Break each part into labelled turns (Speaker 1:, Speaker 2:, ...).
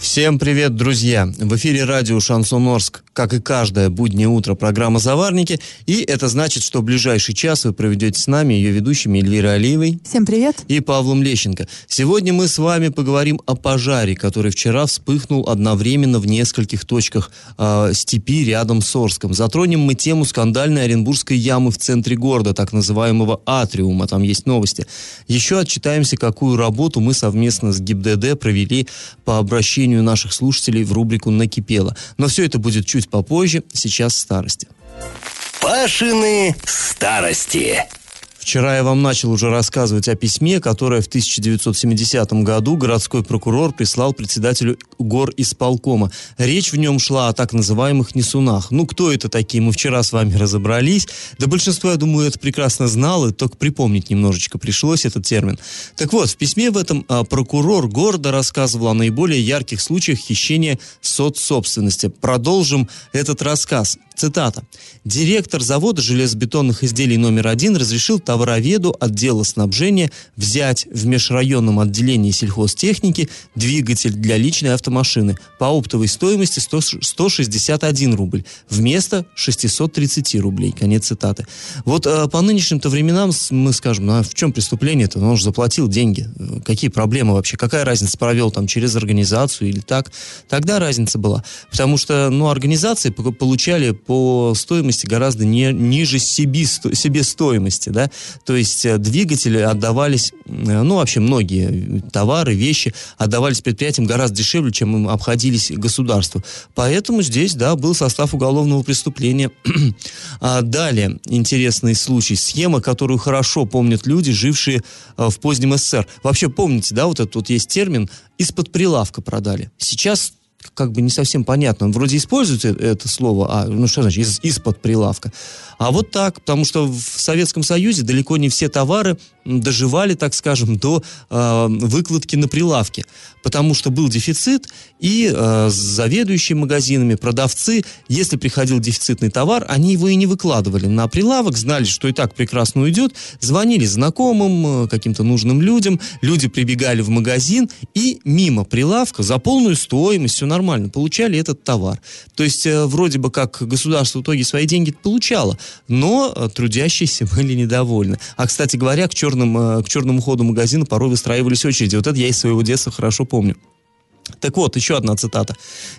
Speaker 1: Всем привет, друзья! В эфире радио «Шансон Орск», как и каждое буднее утро, программа «Заварники». И это значит, что в ближайший час вы проведете с нами ее ведущими Эльвирой Алиевой.
Speaker 2: Всем привет!
Speaker 1: И Павлом Лещенко. Сегодня мы с вами поговорим о пожаре, который вчера вспыхнул одновременно в нескольких точках э, степи рядом с Орском. Затронем мы тему скандальной Оренбургской ямы в центре города, так называемого атриума. Там есть новости. Еще отчитаемся, какую работу мы совместно с ГИБДД провели по обращению наших слушателей в рубрику «Накипело». Но все это будет чуть попозже, сейчас старости.
Speaker 3: Пашины старости.
Speaker 1: Вчера я вам начал уже рассказывать о письме, которое в 1970 году городской прокурор прислал председателю гор исполкома. Речь в нем шла о так называемых несунах. Ну, кто это такие, мы вчера с вами разобрались. Да большинство, я думаю, это прекрасно знало, только припомнить немножечко пришлось этот термин. Так вот, в письме в этом а, прокурор города рассказывал о наиболее ярких случаях хищения соцсобственности. Продолжим этот рассказ. Цитата. «Директор завода железобетонных изделий номер один разрешил товароведу отдела снабжения взять в межрайонном отделении сельхозтехники двигатель для личной автомашины по оптовой стоимости 100, 161 рубль вместо 630 рублей». Конец цитаты. Вот э, по нынешним-то временам мы скажем, ну а в чем преступление-то? Ну, он же заплатил деньги. Какие проблемы вообще? Какая разница, провел там через организацию или так? Тогда разница была. Потому что, ну, организации получали по стоимости гораздо не, ниже себе, себестоимости, да, то есть э, двигатели отдавались, э, ну, вообще многие товары, вещи отдавались предприятиям гораздо дешевле, чем им обходились государству. Поэтому здесь, да, был состав уголовного преступления. а далее, интересный случай, схема, которую хорошо помнят люди, жившие э, в позднем СССР. Вообще помните, да, вот этот вот есть термин «из-под прилавка продали». Сейчас как бы не совсем понятно. Он вроде использует это слово, а ну что значит из, из-под прилавка. А вот так, потому что в Советском Союзе далеко не все товары доживали, так скажем, до э, выкладки на прилавке, потому что был дефицит, и э, заведующие магазинами, продавцы, если приходил дефицитный товар, они его и не выкладывали на прилавок, знали, что и так прекрасно уйдет, звонили знакомым, э, каким-то нужным людям, люди прибегали в магазин и мимо прилавка за полную стоимость, все нормально, получали этот товар. То есть э, вроде бы как государство в итоге свои деньги получало, но э, трудящиеся были недовольны. А, кстати говоря, к, черным, э, к черному ходу магазина порой выстраивались очереди. Вот это я из своего детства хорошо помню. Так вот, еще одна цитата.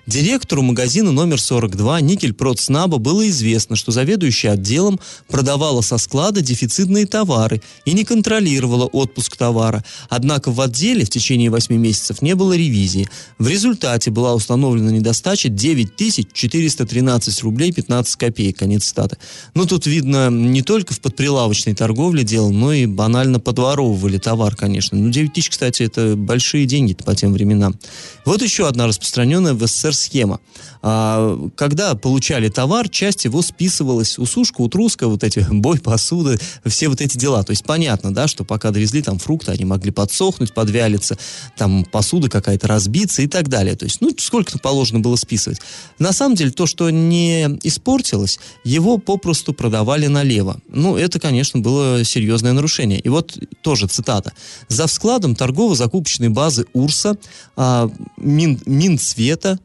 Speaker 1: Директору магазина номер 42 Никель Продснаба было известно, что заведующая отделом продавала со склада дефицитные товары и не контролировала отпуск товара. Однако в отделе в течение 8 месяцев не было ревизии. В результате была установлена недостача 9413 рублей 15 копеек. Конец цитаты. Ну, тут видно, не только в подприлавочной торговле дело, но и банально подворовывали товар, конечно. Ну, 9 тысяч, кстати, это большие деньги по тем временам. Вот еще одна распространенная в СССР схема. А, когда получали товар, часть его списывалась у сушка, у труска, вот эти бой посуды, все вот эти дела. То есть понятно, да, что пока довезли там фрукты, они могли подсохнуть, подвялиться, там посуда какая-то разбиться и так далее. То есть, ну, сколько-то положено было списывать. На самом деле, то, что не испортилось, его попросту продавали налево. Ну, это, конечно, было серьезное нарушение. И вот тоже цитата. За складом торгово-закупочной базы УРСа а, Мин, Минцвета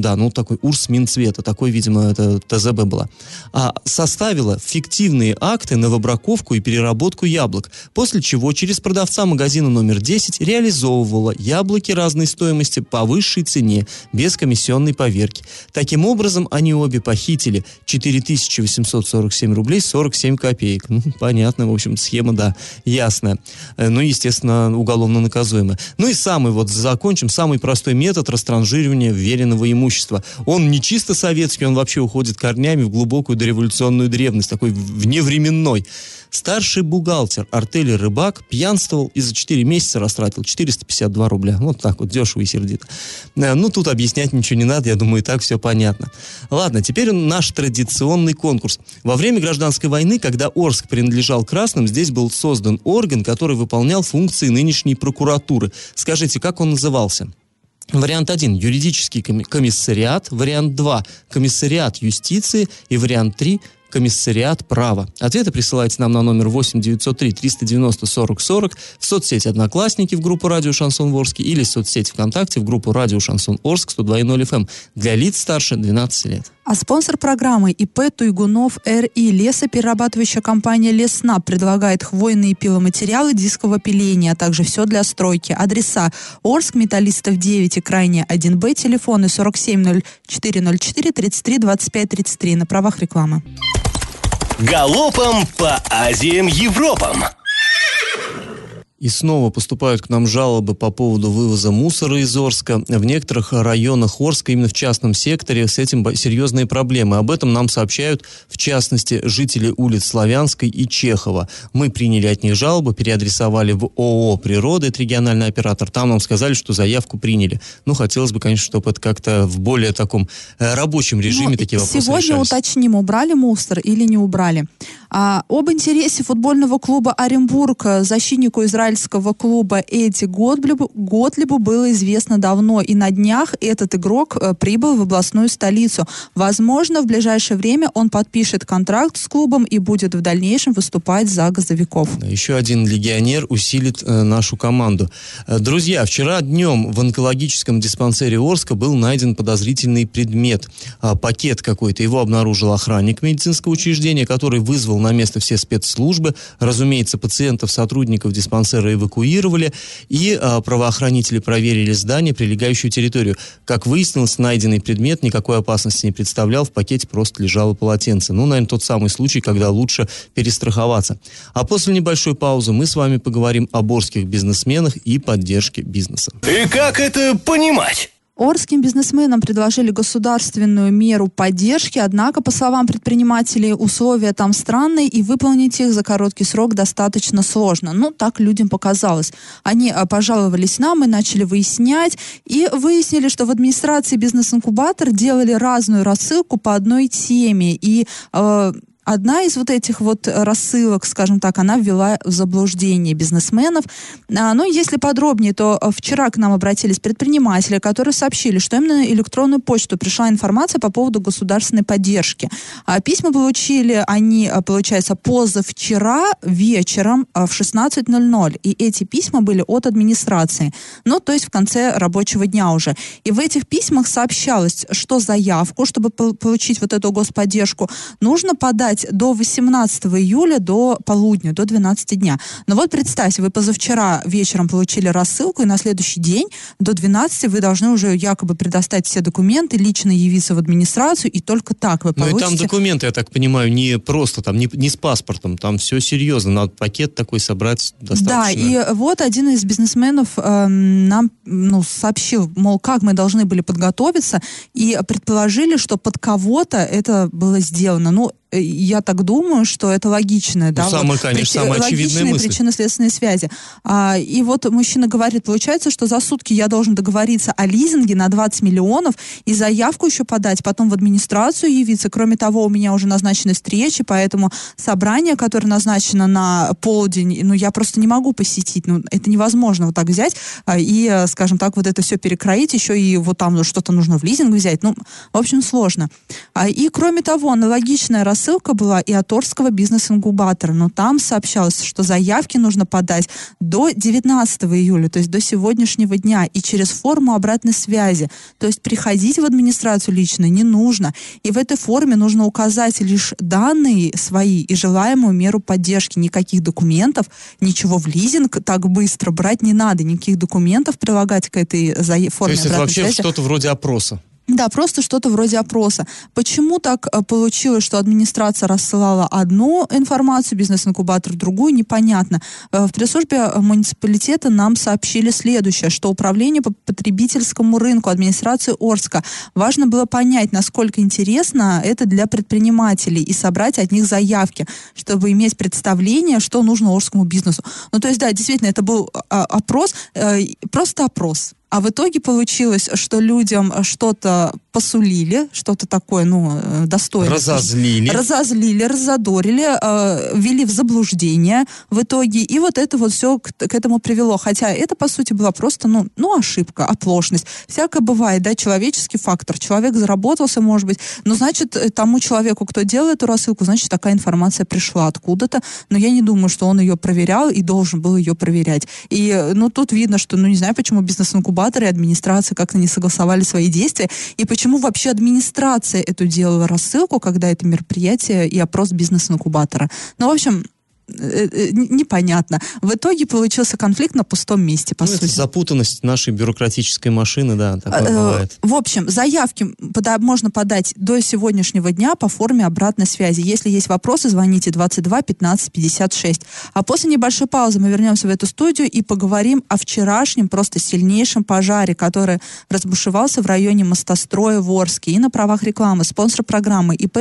Speaker 1: да, ну такой УРС Минцвета, такой, видимо, это ТЗБ была, а, составила фиктивные акты на выбраковку и переработку яблок, после чего через продавца магазина номер 10 реализовывала яблоки разной стоимости по высшей цене, без комиссионной поверки. Таким образом, они обе похитили 4847 рублей 47 копеек. Ну, понятно, в общем, схема, да, ясная. Э, ну, естественно, уголовно наказуемая. Ну и самый, вот закончим, самый простой метод растранжиривания веренного имущества имущества. Он не чисто советский, он вообще уходит корнями в глубокую дореволюционную древность, такой вневременной. Старший бухгалтер Артели Рыбак пьянствовал и за 4 месяца растратил 452 рубля. Вот так вот, дешево и сердито. Э, ну, тут объяснять ничего не надо, я думаю, и так все понятно. Ладно, теперь наш традиционный конкурс. Во время гражданской войны, когда Орск принадлежал красным, здесь был создан орган, который выполнял функции нынешней прокуратуры. Скажите, как он назывался? Вариант 1 – юридический комиссариат. Вариант 2 – комиссариат юстиции. И вариант 3 комиссариат права. Ответы присылайте нам на номер 8 903 390 40 40 в соцсети «Одноклассники» в группу «Радио Шансон Орск» или в соцсети ВКонтакте в группу «Радио Шансон Орск» 102.0 FM для лиц старше 12 лет.
Speaker 2: А спонсор программы ИП Туйгунов РИ лесоперерабатывающая компания Лесна предлагает хвойные пиломатериалы дискового пиления, а также все для стройки. Адреса Орск, Металлистов 9 и крайне 1Б, телефоны 470404 33 25 33 на правах рекламы.
Speaker 3: Галопом по Азиям Европам!
Speaker 1: И снова поступают к нам жалобы по поводу вывоза мусора из Орска. В некоторых районах Орска, именно в частном секторе, с этим серьезные проблемы. Об этом нам сообщают, в частности, жители улиц Славянской и Чехова. Мы приняли от них жалобы, переадресовали в ООО «Природа», это региональный оператор. Там нам сказали, что заявку приняли. Ну, хотелось бы, конечно, чтобы это как-то в более таком э, рабочем режиме Но такие вопросы
Speaker 2: Сегодня
Speaker 1: решались.
Speaker 2: уточним, убрали мусор или не убрали. А, об интересе футбольного клуба Оренбург защитнику израильского клуба Эдди Готлибу, Готлибу было известно давно, и на днях этот игрок э, прибыл в областную столицу. Возможно, в ближайшее время он подпишет контракт с клубом и будет в дальнейшем выступать за газовиков.
Speaker 1: Еще один легионер усилит э, нашу команду. Э, друзья, вчера днем в онкологическом диспансере Орска был найден подозрительный предмет, э, пакет какой-то. Его обнаружил охранник медицинского учреждения, который вызвал на место все спецслужбы. Разумеется, пациентов, сотрудников диспансера эвакуировали, и а, правоохранители проверили здание, прилегающую территорию. Как выяснилось, найденный предмет никакой опасности не представлял, в пакете просто лежало полотенце. Ну, наверное, тот самый случай, когда лучше перестраховаться. А после небольшой паузы мы с вами поговорим о борских бизнесменах и поддержке бизнеса.
Speaker 3: И как это понимать?
Speaker 2: Орским бизнесменам предложили государственную меру поддержки, однако, по словам предпринимателей, условия там странные, и выполнить их за короткий срок достаточно сложно. Ну, так людям показалось. Они а, пожаловались нам, мы начали выяснять, и выяснили, что в администрации бизнес-инкубатор делали разную рассылку по одной теме, и э, одна из вот этих вот рассылок, скажем так, она ввела в заблуждение бизнесменов. А, ну, если подробнее, то э, вчера к нам обратились предприниматели, которые сообщили, что им на электронную почту пришла информация по поводу государственной поддержки. А письма получили они, э, получается, позавчера вечером э, в 16.00. И эти письма были от администрации. Ну, то есть в конце рабочего дня уже. И в этих письмах сообщалось, что заявку, чтобы получить вот эту господдержку, нужно подать ждать до 18 июля, до полудня, до 12 дня. Но вот представьте, вы позавчера вечером получили рассылку, и на следующий день до 12 вы должны уже якобы предоставить все документы, лично явиться в администрацию, и только так вы получите...
Speaker 1: Ну и там документы, я так понимаю, не просто, там не, не с паспортом, там все серьезно, надо пакет такой собрать достаточно.
Speaker 2: Да, и вот один из бизнесменов э, нам ну, сообщил, мол, как мы должны были подготовиться, и предположили, что под кого-то это было сделано. Ну, Э, я так думаю, что это логичное, ну, да,
Speaker 1: самое, вот, конечно, самая очевидная мысль.
Speaker 2: причинно-следственные связи. А, и вот мужчина говорит, получается, что за сутки я должен договориться о лизинге на 20 миллионов и заявку еще подать, потом в администрацию явиться. Кроме того, у меня уже назначены встречи, поэтому собрание, которое назначено на полдень, ну, я просто не могу посетить. Ну, это невозможно вот так взять а, и, э, скажем так, вот это все перекроить, еще и вот там что-то нужно в лизинг взять. Ну, в общем, сложно. А, и, кроме того, аналогичная рассылка была и от Орского бизнес-ингубатора, но там сообщалось, что заявки нужно подать до 19 июля, то есть до сегодняшнего дня, и через форму обратной связи. То есть приходить в администрацию лично не нужно. И в этой форме нужно указать лишь данные свои и желаемую меру поддержки. Никаких документов, ничего в лизинг так быстро брать не надо, никаких документов прилагать к этой форме
Speaker 1: То есть это вообще что-то вроде опроса?
Speaker 2: Да, просто что-то вроде опроса. Почему так э, получилось, что администрация рассылала одну информацию, бизнес-инкубатор другую, непонятно. Э, в пресс-службе муниципалитета нам сообщили следующее, что управление по потребительскому рынку администрации Орска важно было понять, насколько интересно это для предпринимателей и собрать от них заявки, чтобы иметь представление, что нужно орскому бизнесу. Ну, то есть, да, действительно, это был опрос, э, просто опрос а в итоге получилось, что людям что-то посулили, что-то такое, ну, э, достойное.
Speaker 1: Разозлили.
Speaker 2: Разозлили, разодорили, э, ввели в заблуждение в итоге. И вот это вот все к, к этому привело. Хотя это, по сути, была просто, ну, ну, ошибка, оплошность. Всякое бывает, да, человеческий фактор. Человек заработался, может быть. Но, значит, э, тому человеку, кто делал эту рассылку, значит, такая информация пришла откуда-то. Но я не думаю, что он ее проверял и должен был ее проверять. И, э, ну, тут видно, что, ну, не знаю, почему бизнес-инкубатор инкубаторы, администрация как-то не согласовали свои действия. И почему вообще администрация эту делала рассылку, когда это мероприятие и опрос бизнес-инкубатора? Ну, в общем, непонятно. В итоге получился конфликт на пустом месте, по ну, сути.
Speaker 1: Это запутанность нашей бюрократической машины, да, такое э, бывает.
Speaker 2: В общем, заявки пода можно подать до сегодняшнего дня по форме обратной связи. Если есть вопросы, звоните 22 15 56. А после небольшой паузы мы вернемся в эту студию и поговорим о вчерашнем просто сильнейшем пожаре, который разбушевался в районе мостостроя в Орске. И на правах рекламы спонсор программы ИП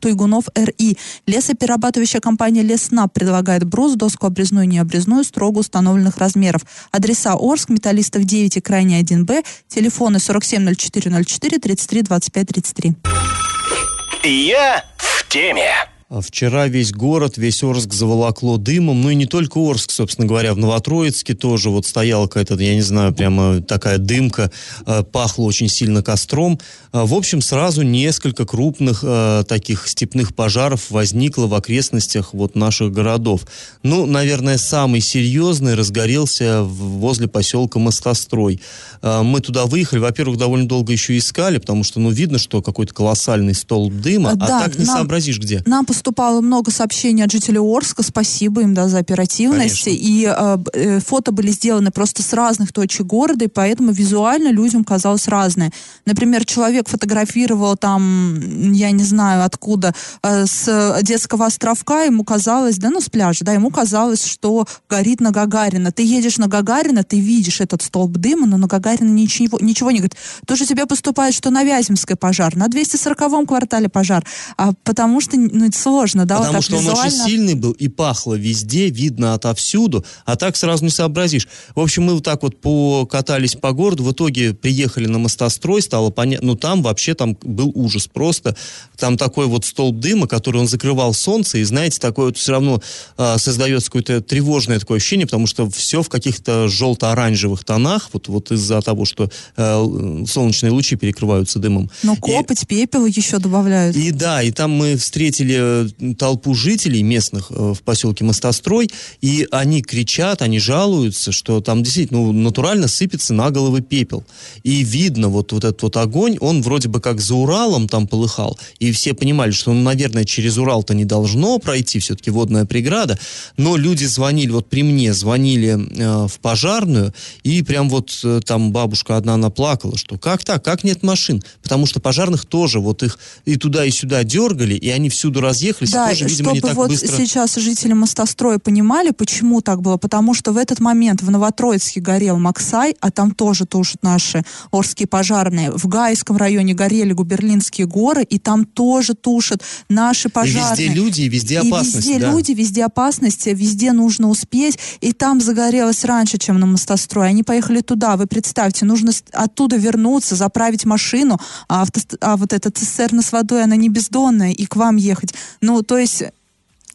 Speaker 2: Туйгунов РИ, лесоперерабатывающая компания Лесна предлагает предлагает брус, доску обрезную и необрезную строго установленных размеров. Адреса Орск, Металлистов 9 и Крайний 1Б, телефоны 470404 33 25 33.
Speaker 3: Я в теме.
Speaker 1: А вчера весь город, весь Орск заволокло дымом. Ну и не только Орск, собственно говоря. В Новотроицке тоже вот стояла какая-то, я не знаю, прямо такая дымка. Э, пахло очень сильно костром. Э, в общем, сразу несколько крупных э, таких степных пожаров возникло в окрестностях вот наших городов. Ну, наверное, самый серьезный разгорелся возле поселка Мостострой. Мы туда выехали. Во-первых, довольно долго еще искали, потому что, ну, видно, что какой-то колоссальный столб дыма, да, а так не нам, сообразишь где.
Speaker 2: Нам поступало много сообщений от жителей Орска. Спасибо им да, за оперативность. Конечно. И э, э, фото были сделаны просто с разных точек города, и поэтому визуально людям казалось разное. Например, человек фотографировал там, я не знаю откуда, э, с детского островка, ему казалось, да, ну с пляжа, да, ему казалось, что горит на Гагарина. Ты едешь на Гагарина, ты видишь этот столб дыма, но на Гагарина ничего, ничего не говорит. Тоже тебе поступает, что на Вяземской пожар, на 240-м квартале пожар, а потому что ну, сложно, да,
Speaker 1: Потому
Speaker 2: вот
Speaker 1: что визуально... он очень сильный был и пахло везде, видно отовсюду, а так сразу не сообразишь. В общем, мы вот так вот покатались по городу, в итоге приехали на мостострой, стало понятно, ну там вообще там был ужас просто. Там такой вот столб дыма, который он закрывал солнце, и знаете, такое вот все равно э, создается какое-то тревожное такое ощущение, потому что все в каких-то желто-оранжевых тонах, вот, вот из-за того, что э, солнечные лучи перекрываются дымом.
Speaker 2: Но копоть, и, пепел еще добавляют.
Speaker 1: И да, и там мы встретили толпу жителей местных э, в поселке Мостострой, и они кричат, они жалуются, что там действительно ну, натурально сыпется на головы пепел. И видно вот, вот этот вот огонь, он вроде бы как за Уралом там полыхал, и все понимали, что, ну, наверное, через Урал-то не должно пройти, все-таки водная преграда, но люди звонили, вот при мне звонили э, в пожарную, и прям вот э, там бабушка одна, она плакала, что как так, как нет машин? Потому что пожарных тоже вот их и туда, и сюда дергали, и они всюду разъехали, разъехались,
Speaker 2: да,
Speaker 1: тоже, видимо,
Speaker 2: чтобы
Speaker 1: не так
Speaker 2: вот
Speaker 1: быстро.
Speaker 2: сейчас жители Мостостроя понимали, почему так было. Потому что в этот момент в Новотроицке горел Максай, а там тоже тушат наши орские пожарные. В Гайском районе горели Губерлинские горы, и там тоже тушат наши пожарные.
Speaker 1: И везде люди, и везде опасность.
Speaker 2: И везде
Speaker 1: да.
Speaker 2: люди, везде опасность, везде нужно успеть. И там загорелось раньше, чем на Мостострой. Они поехали туда. Вы представьте, нужно оттуда вернуться, заправить машину, а, авто, а вот эта цистерна с водой, она не бездонная, и к вам ехать. Ну, то есть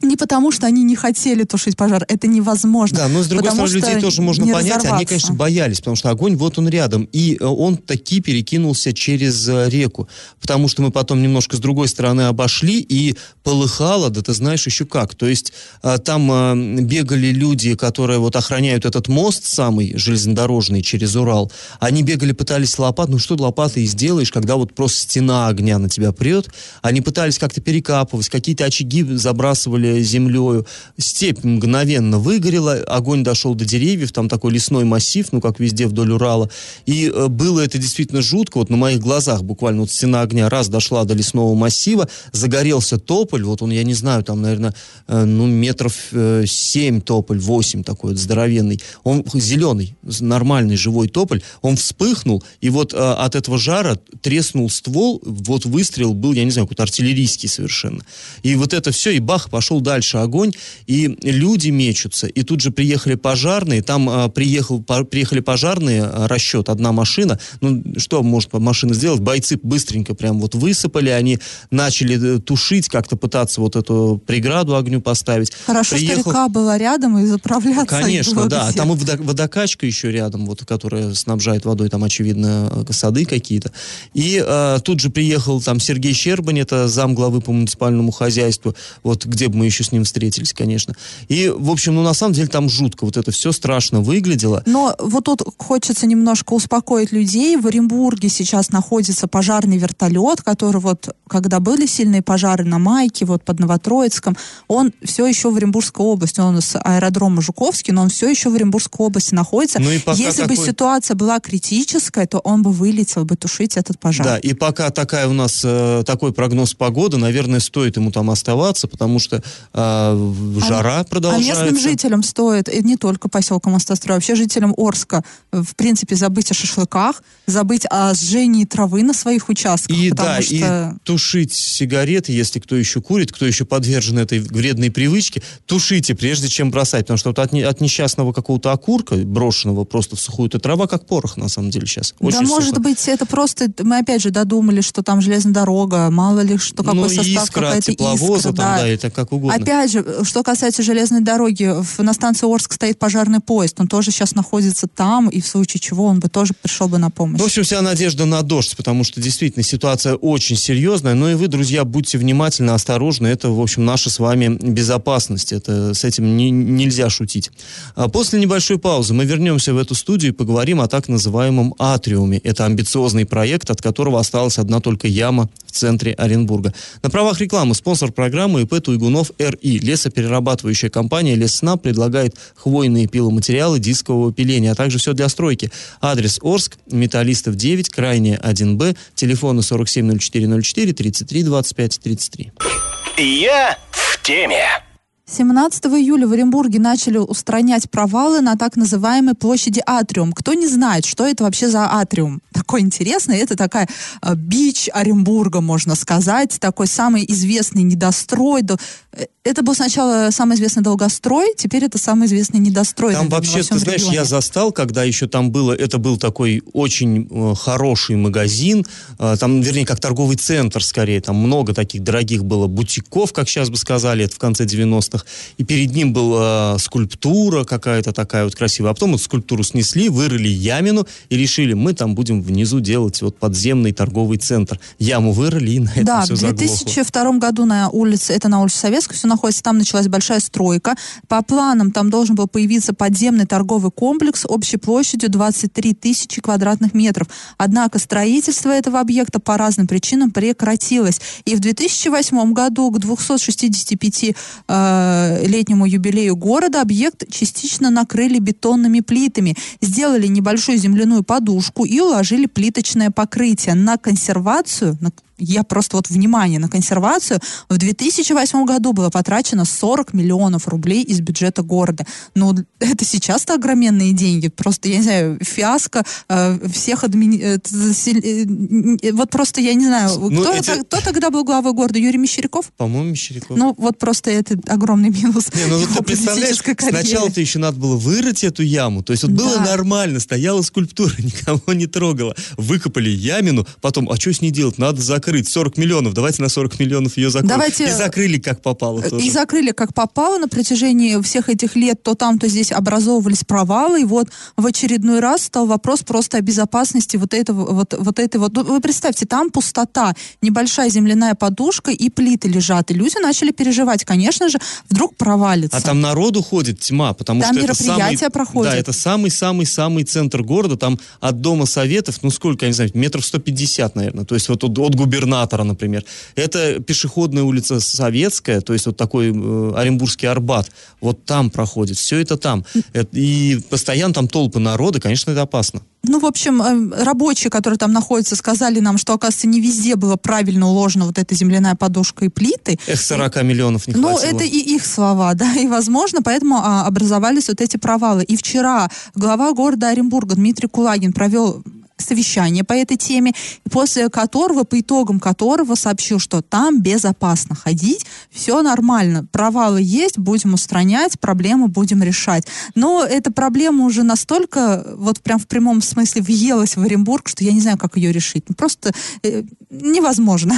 Speaker 2: не потому, что они не хотели тушить пожар, это невозможно.
Speaker 1: Да, но с другой стороны, людей тоже можно понять, они, конечно, боялись, потому что огонь, вот он рядом, и э, он таки перекинулся через э, реку, потому что мы потом немножко с другой стороны обошли, и полыхало, да ты знаешь еще как, то есть э, там бегали люди, которые вот охраняют этот мост самый железнодорожный через Урал, они бегали, пытались лопат, ну что лопатой сделаешь, когда вот просто стена огня на тебя прет, они пытались как-то перекапывать, какие-то очаги забрасывали завалили землею. Степь мгновенно выгорела, огонь дошел до деревьев, там такой лесной массив, ну, как везде вдоль Урала. И э, было это действительно жутко, вот на моих глазах буквально вот стена огня раз дошла до лесного массива, загорелся тополь, вот он, я не знаю, там, наверное, э, ну, метров э, 7 тополь, 8 такой вот здоровенный. Он зеленый, нормальный живой тополь, он вспыхнул, и вот от этого жара треснул ствол, вот выстрел был, я не знаю, какой-то артиллерийский совершенно. И вот это все, и бах, пошел дальше огонь, и люди мечутся, и тут же приехали пожарные, там э, приехал, по, приехали пожарные, э, расчет, одна машина, ну, что может машина сделать? Бойцы быстренько прям вот высыпали, они начали э, тушить, как-то пытаться вот эту преграду огню поставить.
Speaker 2: Хорошо, Приехал... что река была рядом и заправляться.
Speaker 1: Конечно, да. Где. Там и водокачка еще рядом, вот, которая снабжает водой, там, очевидно, сады какие-то. И э, тут же приехал там Сергей Щербань, это зам главы по муниципальному хозяйству, вот где бы мы еще с ним встретились, конечно. И, в общем, ну, на самом деле там жутко, вот это все страшно выглядело.
Speaker 2: Но вот тут хочется немножко успокоить людей. В Оренбурге сейчас находится пожарный вертолет, который вот, когда были сильные пожары на Майке, вот под Новотроицком, он все еще в Оренбургской области, он с аэродрома Жуковский, но он все еще в Оренбургской области находится. Ну, и Если такой... бы ситуация была критическая, то он бы вылетел бы тушить этот пожар.
Speaker 1: Да, и пока такая у нас э, такой прогноз погоды, наверное, стоит ему там оставаться, потому что э, жара а, продолжается.
Speaker 2: А местным жителям стоит, и не только поселкам Мостострой, вообще жителям Орска, в принципе, забыть о шашлыках, забыть о сжении травы на своих участках.
Speaker 1: И да, что... и тушить сигареты, если кто еще курит, кто еще подвержен этой вредной привычке, тушите, прежде чем бросать, потому что вот от, от несчастного какого-то окурка, брошенного просто в сухую, это трава как порох, на самом деле, сейчас.
Speaker 2: Очень да, сухо. может быть, это просто, мы опять же додумали, что там железная дорога, мало ли что, какой ну, состав, какая-то
Speaker 1: искра. Там, да. да, это как угодно.
Speaker 2: Опять же, что касается железной дороги, на станции Орск стоит пожарный поезд, он тоже сейчас находится там, и в случае чего он бы тоже пришел бы на помощь.
Speaker 1: В общем, вся надежда на дождь, потому что действительно ситуация очень серьезная, но и вы, друзья, будьте внимательны, осторожны, это, в общем, наша с вами безопасность, это с этим не, нельзя шутить. А после небольшой паузы мы вернемся в эту студию и поговорим о так называемом атриуме. Это амбициозный проект, от которого осталась одна только яма центре Оренбурга. На правах рекламы спонсор программы ИП Туйгунов РИ. Лесоперерабатывающая компания Лесна предлагает хвойные пиломатериалы дискового пиления, а также все для стройки. Адрес Орск, Металлистов 9, крайне 1Б, телефоны 470404 33 25 33.
Speaker 3: Я в теме.
Speaker 2: 17 июля в Оренбурге начали устранять провалы на так называемой площади Атриум. Кто не знает, что это вообще за Атриум? Такой интересный, это такая э, бич Оренбурга, можно сказать, такой самый известный недострой. Э, это был сначала самый известный долгострой, теперь это самый известный недострой.
Speaker 1: Там вообще, ты знаешь, регионе. я застал, когда еще там было, это был такой очень э, хороший магазин, э, там, вернее, как торговый центр скорее, там много таких дорогих было бутиков, как сейчас бы сказали, это в конце 90-х 90-х, и перед ним была э, скульптура какая-то такая вот красивая. А потом эту скульптуру снесли, вырыли ямину и решили, мы там будем внизу делать вот подземный торговый центр. Яму вырыли, и на этом
Speaker 2: да,
Speaker 1: все
Speaker 2: заглохло. в 2002 году на улице, это на улице Советской, все находится, там началась большая стройка. По планам там должен был появиться подземный торговый комплекс общей площадью 23 тысячи квадратных метров. Однако строительство этого объекта по разным причинам прекратилось. И в 2008 году к 265 э, юбилею города объект частично накрыли бетонными плитами, сделали небольшую земляную подушку и уложили плиточное покрытие. На консервацию, на я просто вот внимание на консервацию, в 2008 году было потрачено 40 миллионов рублей из бюджета города. Но это сейчас-то огроменные деньги. Просто, я не знаю, фиаско э, всех админи... Э, э, вот просто, я не знаю, ну, кто, эти... кто тогда был главой города? Юрий Мещеряков?
Speaker 1: По-моему, Мещеряков.
Speaker 2: Ну, вот просто это огромный минус.
Speaker 1: Не, ну, ты представляешь, сначала-то еще надо было вырыть эту яму. То есть вот да. было нормально, стояла скульптура, никого не трогала. Выкопали ямину, потом, а что с ней делать? Надо закрыть закрыть 40 миллионов, давайте на 40 миллионов ее закроем. Давайте... И закрыли как попало тоже.
Speaker 2: И закрыли как попало на протяжении всех этих лет, то там, то здесь образовывались провалы, и вот в очередной раз стал вопрос просто о безопасности вот этого, вот, вот этой вот. Ну, вы представьте, там пустота, небольшая земляная подушка и плиты лежат, и люди начали переживать, конечно же, вдруг провалится.
Speaker 1: А там народу ходит тьма, потому
Speaker 2: там
Speaker 1: что это самый,
Speaker 2: проходят.
Speaker 1: да, это самый-самый-самый центр города, там от Дома Советов, ну сколько, я не знаю, метров 150, наверное, то есть вот от, от губернатора губернатора, например. Это пешеходная улица Советская, то есть вот такой э, Оренбургский Арбат. Вот там проходит, все это там. И постоянно там толпы народа, конечно, это опасно.
Speaker 2: Ну, в общем, э, рабочие, которые там находятся, сказали нам, что, оказывается, не везде было правильно уложена вот эта земляная подушка и плиты.
Speaker 1: Эх, 40 миллионов не
Speaker 2: Ну,
Speaker 1: хватило.
Speaker 2: это и их слова, да, и, возможно, поэтому а, образовались вот эти провалы. И вчера глава города Оренбурга Дмитрий Кулагин провел совещание по этой теме, после которого, по итогам которого сообщил, что там безопасно ходить, все нормально, провалы есть, будем устранять, проблемы будем решать. Но эта проблема уже настолько, вот прям в прямом смысле въелась в Оренбург, что я не знаю, как ее решить. Ну, просто э, невозможно.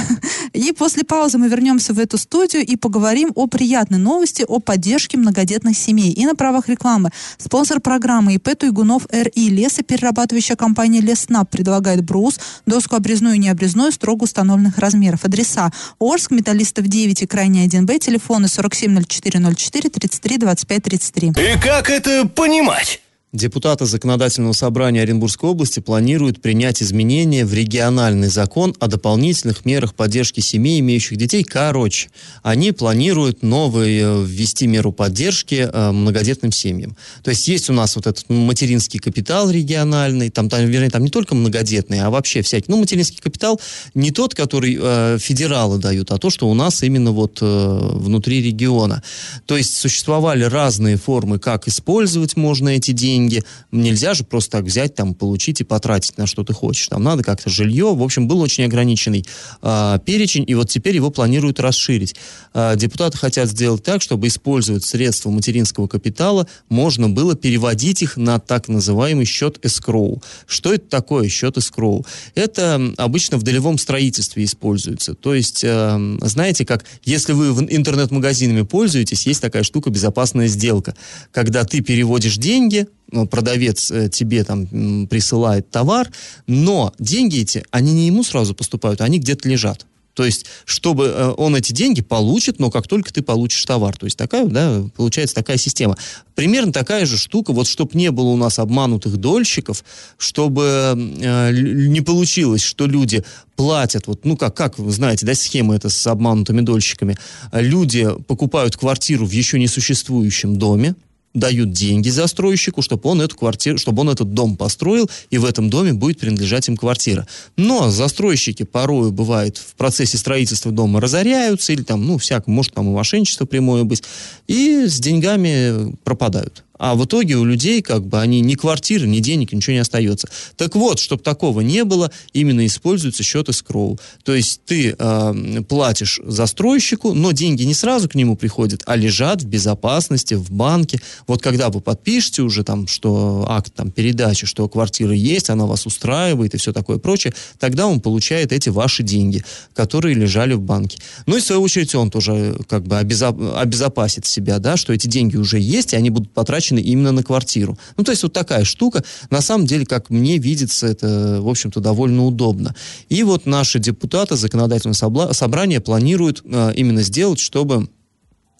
Speaker 2: И после паузы мы вернемся в эту студию и поговорим о приятной новости, о поддержке многодетных семей. И на правах рекламы. Спонсор программы ИП Туйгунов РИ, лесоперерабатывающая компания Леснаб предлагает брус, доску обрезную и необрезную строго установленных размеров. Адреса Орск, Металлистов 9 и Крайний 1Б, телефоны 470404 33 25 33.
Speaker 3: И как это понимать?
Speaker 1: Депутаты Законодательного собрания Оренбургской области планируют принять изменения в региональный закон о дополнительных мерах поддержки семей, имеющих детей. Короче, они планируют новые э, ввести меру поддержки э, многодетным семьям. То есть есть у нас вот этот материнский капитал региональный, там, там вернее, там не только многодетные, а вообще всякий. Ну, материнский капитал не тот, который э, федералы дают, а то, что у нас именно вот э, внутри региона. То есть существовали разные формы, как использовать можно эти деньги, деньги. Нельзя же просто так взять, там, получить и потратить на что ты хочешь. Там надо как-то жилье. В общем, был очень ограниченный э, перечень, и вот теперь его планируют расширить. Э, депутаты хотят сделать так, чтобы использовать средства материнского капитала, можно было переводить их на так называемый счет эскроу. Что это такое счет эскроу? Это обычно в долевом строительстве используется. То есть, э, знаете, как если вы интернет-магазинами пользуетесь, есть такая штука безопасная сделка, когда ты переводишь деньги, продавец э, тебе там присылает товар, но деньги эти, они не ему сразу поступают, они где-то лежат. То есть, чтобы э, он эти деньги получит, но как только ты получишь товар. То есть, такая, да, получается такая система. Примерно такая же штука, вот чтобы не было у нас обманутых дольщиков, чтобы э, не получилось, что люди платят, вот, ну как, как вы знаете, да, схема это с обманутыми дольщиками. Люди покупают квартиру в еще не существующем доме, дают деньги застройщику, чтобы он эту квартиру, чтобы он этот дом построил, и в этом доме будет принадлежать им квартира. Но застройщики порою бывает в процессе строительства дома разоряются, или там, ну, всяко, может там и мошенничество прямое быть, и с деньгами пропадают а в итоге у людей как бы они ни квартиры, ни денег, ничего не остается. Так вот, чтобы такого не было, именно используется счет эскроу. То есть ты э, платишь застройщику, но деньги не сразу к нему приходят, а лежат в безопасности, в банке. Вот когда вы подпишете уже там, что акт там передачи, что квартира есть, она вас устраивает и все такое прочее, тогда он получает эти ваши деньги, которые лежали в банке. Ну и в свою очередь он тоже как бы обезоп- обезопасит себя, да, что эти деньги уже есть, и они будут потрачены потрачены именно на квартиру. Ну, то есть вот такая штука. На самом деле, как мне видится, это, в общем-то, довольно удобно. И вот наши депутаты законодательного собрания планируют э, именно сделать, чтобы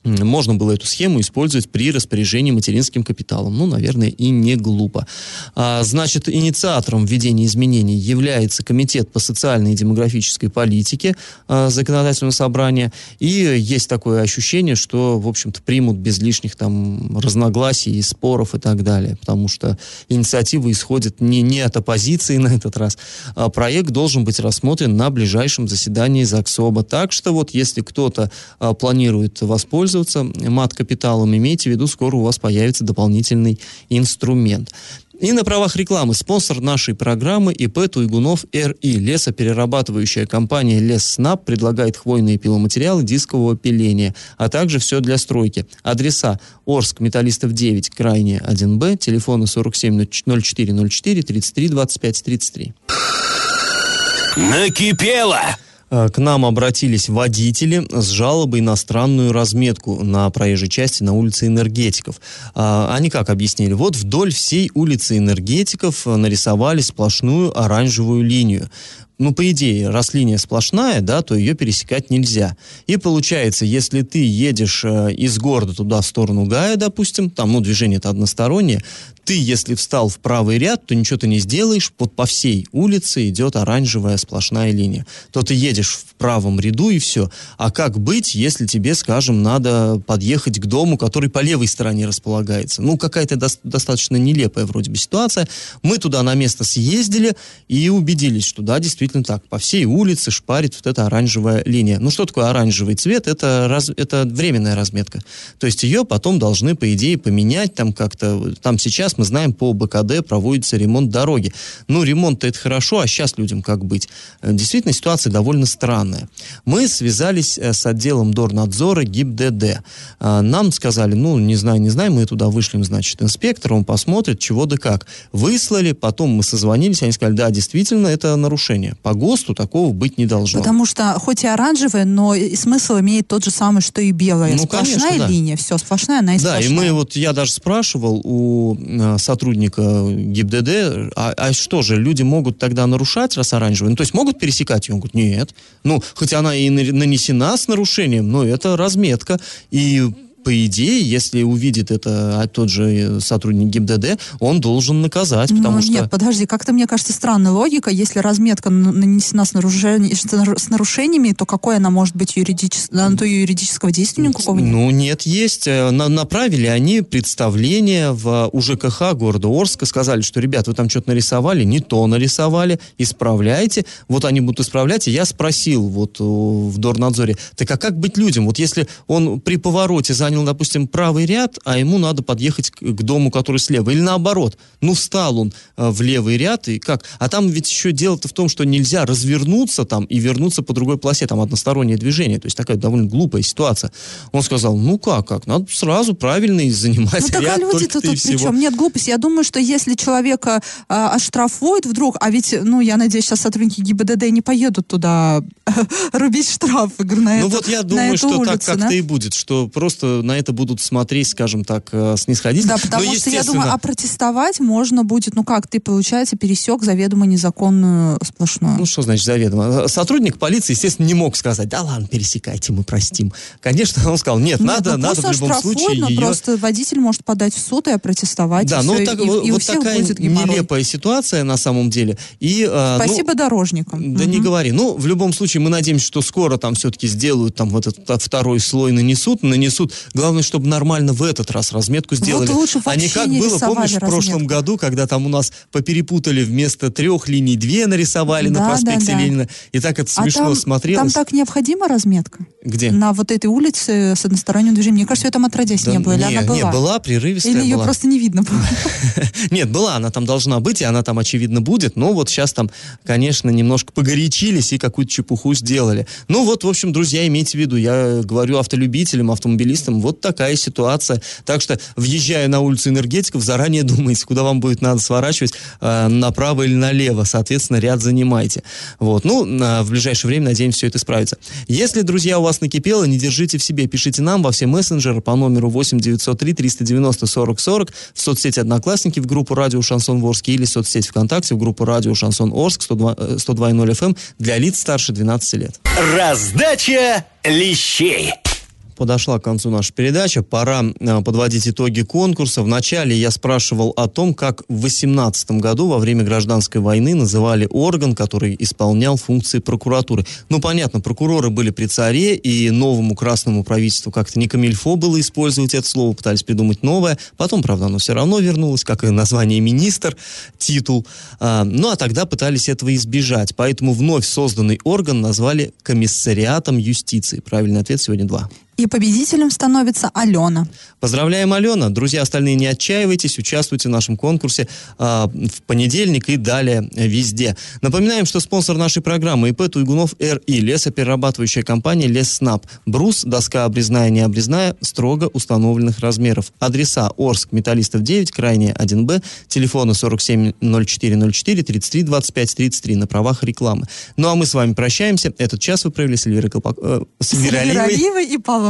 Speaker 1: можно было эту схему использовать при распоряжении материнским капиталом. Ну, наверное, и не глупо. А, значит, инициатором введения изменений является Комитет по социальной и демографической политике а, законодательного собрания. И есть такое ощущение, что, в общем-то, примут без лишних там разногласий и споров и так далее. Потому что инициатива исходит не, не от оппозиции на этот раз. А проект должен быть рассмотрен на ближайшем заседании ЗАГСОБа. Так что вот, если кто-то а, планирует воспользоваться пользоваться мат-капиталом, имейте в виду, скоро у вас появится дополнительный инструмент. И на правах рекламы спонсор нашей программы ИП Туйгунов РИ. Лесоперерабатывающая компания Лесснаб предлагает хвойные пиломатериалы дискового пиления, а также все для стройки. Адреса Орск, Металлистов 9, Крайне 1Б, телефоны 47 04 04 33 25 33.
Speaker 3: Накипело!
Speaker 1: Э, к нам обратились водители с жалобой на странную разметку на проезжей части на улице Энергетиков. А, они как объяснили? Вот вдоль всей улицы Энергетиков нарисовали сплошную оранжевую линию ну, по идее, раз линия сплошная, да, то ее пересекать нельзя. И получается, если ты едешь э, из города туда в сторону Гая, допустим, там, ну, движение-то одностороннее, ты, если встал в правый ряд, то ничего ты не сделаешь, вот по всей улице идет оранжевая сплошная линия. То ты едешь в правом ряду и все. А как быть, если тебе, скажем, надо подъехать к дому, который по левой стороне располагается? Ну, какая-то до- достаточно нелепая вроде бы ситуация. Мы туда на место съездили и убедились, что да, действительно так. По всей улице шпарит вот эта оранжевая линия. Ну, что такое оранжевый цвет? Это, раз, это временная разметка. То есть ее потом должны, по идее, поменять там как-то. Там сейчас, мы знаем, по БКД проводится ремонт дороги. Ну, ремонт-то это хорошо, а сейчас людям как быть? Э, Действительно, ситуация довольно странная. Мы связались э, с отделом Дорнадзора ГИБДД. А, Нам сказали, ну, не знаю, не знаю, мы туда вышлем, значит, инспектора, он посмотрит, чего да как. Выслали, потом мы созвонились, они сказали, да, действительно, это нарушение. По ГОСТу такого быть не должно.
Speaker 2: Потому что хоть и оранжевая, но и смысл имеет тот же самый, что и белая.
Speaker 1: Ну,
Speaker 2: сплошная
Speaker 1: конечно, да.
Speaker 2: линия, все, сплошная, она и
Speaker 1: Да, и
Speaker 2: сплошная.
Speaker 1: мы вот, я даже спрашивал у э, сотрудника ГИБДД, а, а что же, люди могут тогда нарушать, раз оранжевый? Ну, то есть могут пересекать ее? Он говорит, нет. Ну, хоть она и на- нанесена с нарушением, но это разметка. И по идее, если увидит это а, тот же э, сотрудник ГИБДД, он должен наказать, потому
Speaker 2: ну,
Speaker 1: что...
Speaker 2: Нет, подожди, как-то мне кажется странная логика. Если разметка нанесена с, нарушени- с нарушениями, то какой она может быть юридически... На то юридического действия никакого нет.
Speaker 1: Ну, нет, есть. Э, на- направили они представление в УЖКХ города Орска, сказали, что, ребят, вы там что-то нарисовали, не то нарисовали, исправляйте. Вот они будут исправлять. И я спросил вот э, в Дорнадзоре, так а как быть людям? Вот если он при повороте занял, допустим, правый ряд, а ему надо подъехать к, к дому, который слева, или наоборот, ну, встал он э, в левый ряд, и как? А там ведь еще дело-то в том, что нельзя развернуться там и вернуться по другой полосе, там одностороннее движение, то есть такая довольно глупая ситуация. Он сказал, ну как, как, надо сразу правильно и занимать
Speaker 2: Ну так а
Speaker 1: ряд
Speaker 2: люди-то
Speaker 1: только-то и
Speaker 2: тут при
Speaker 1: всего.
Speaker 2: чем? Нет, глупость. Я думаю, что если человека а, оштрафуют вдруг, а ведь, ну, я надеюсь, сейчас сотрудники ГИБДД не поедут туда рубить штрафы говорю, на
Speaker 1: Ну
Speaker 2: эту-
Speaker 1: вот я думаю, что так
Speaker 2: улицу,
Speaker 1: как-то
Speaker 2: да?
Speaker 1: и будет, что просто на это будут смотреть, скажем так, э, снисходительно.
Speaker 2: Да, потому
Speaker 1: Но,
Speaker 2: что я думаю, а протестовать можно будет, ну как, ты, получается, пересек заведомо незаконную сплошную.
Speaker 1: Ну, что значит заведомо? Сотрудник полиции, естественно, не мог сказать, да ладно, пересекайте, мы простим. Конечно, он сказал, нет,
Speaker 2: Нет,
Speaker 1: надо,
Speaker 2: ну,
Speaker 1: надо в любом случае ее...
Speaker 2: просто водитель может подать в суд и опротестовать.
Speaker 1: Да,
Speaker 2: и
Speaker 1: ну вот, так-
Speaker 2: и,
Speaker 1: вот-
Speaker 2: и
Speaker 1: вот такая
Speaker 2: будет геморрой.
Speaker 1: нелепая ситуация на самом деле. И, э, ну,
Speaker 2: Спасибо дорожникам.
Speaker 1: Да не
Speaker 2: Мгм.
Speaker 1: говори. Ну, в любом случае, мы надеемся, что скоро там все-таки сделают, там вот этот второй слой нанесут, нанесут. Главное, чтобы нормально в этот раз разметку сделали.
Speaker 2: лучше
Speaker 1: а не как
Speaker 2: не
Speaker 1: было, помнишь, в прошлом
Speaker 2: разметку.
Speaker 1: году, когда там у нас поперепутали вместо трех линий две нарисовали на
Speaker 2: Да,
Speaker 1: проспекте
Speaker 2: да, да.
Speaker 1: Ленина. И так это
Speaker 2: А
Speaker 1: смешно
Speaker 2: там,
Speaker 1: смотрелось.
Speaker 2: там так необходима разметка?
Speaker 1: Где?
Speaker 2: На вот этой улице с односторонним движением. Мне кажется, ее там отродясь
Speaker 1: Да
Speaker 2: не было. Или
Speaker 1: не,
Speaker 2: она была?
Speaker 1: не, была прерывистая.
Speaker 2: Или ее
Speaker 1: была.
Speaker 2: просто не видно было?
Speaker 1: Нет, была, она там должна быть, и она там, очевидно, будет, но вот сейчас там, конечно, немножко погорячились и какую-то чепуху сделали. Ну вот, в общем, друзья, имейте в виду, я говорю автолюбителям, автомобилистам, вот такая ситуация. Так что, въезжая на улицу энергетиков, заранее думайте, куда вам будет надо сворачивать, э, направо или налево, соответственно, ряд занимайте. Вот, ну, на- в ближайшее время, надеемся, все это исправится. Если, друзья, у вас накипело, не держите в себе, пишите нам во все мессенджеры по номеру 8 903 390 40 40 в соцсети Одноклассники в группу Радио Шансон Орск или в соцсети ВКонтакте в группу Радио Шансон Орск 102, э, 102.0 FM для лиц старше 12 лет.
Speaker 3: Раздача лещей.
Speaker 1: Подошла к концу наша передача. Пора э, подводить итоги конкурса. Вначале я спрашивал о том, как в 18 году во время гражданской войны называли орган, который исполнял функции прокуратуры. Ну, понятно, прокуроры были при царе, и новому красному правительству как-то не камильфо было использовать это слово, пытались придумать новое. Потом, правда, оно все равно вернулось, как и название министр, титул. А, ну, а тогда пытались этого избежать. Поэтому вновь созданный орган назвали комиссариатом юстиции. Правильный ответ сегодня два.
Speaker 2: И победителем становится Алена.
Speaker 1: Поздравляем, Алена. Друзья, остальные не отчаивайтесь, участвуйте в нашем конкурсе а, в понедельник и далее э, везде. Напоминаем, что спонсор нашей программы ИП Туйгунов РИ, лесоперерабатывающая компания Лесснаб. Брус, доска обрезная, не обрезная, строго установленных размеров. Адреса Орск, Металлистов 9, крайняя 1Б, телефоны 470404 33 25 33 на правах рекламы. Ну а мы с вами прощаемся. Этот час вы провели с Эльвирой Колпак... э, с Эльвирой Алиевой.
Speaker 2: И Павлом